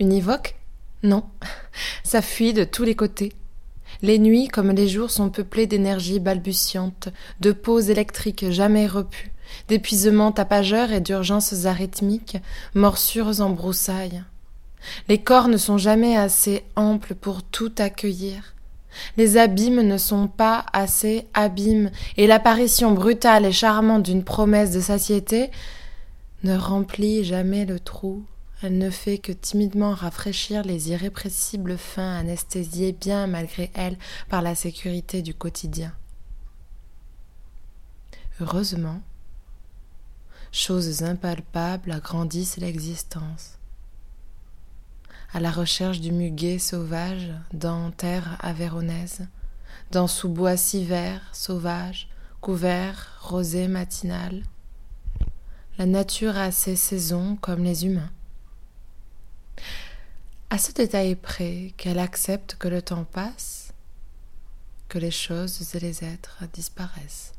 Univoque Non, ça fuit de tous les côtés. Les nuits comme les jours sont peuplées d'énergie balbutiante, de pauses électriques jamais repues, d'épuisements tapageurs et d'urgences arythmiques, morsures en broussailles. Les corps ne sont jamais assez amples pour tout accueillir. Les abîmes ne sont pas assez abîmes, et l'apparition brutale et charmante d'une promesse de satiété ne remplit jamais le trou. Elle ne fait que timidement rafraîchir les irrépressibles fins anesthésiés bien malgré elle par la sécurité du quotidien. Heureusement, choses impalpables agrandissent l'existence. À la recherche du muguet sauvage dans terre avéronaise, dans sous-bois si vert, sauvage, couvert, rosé matinal. La nature a ses saisons comme les humains. À ce détail près qu'elle accepte que le temps passe, que les choses et les êtres disparaissent.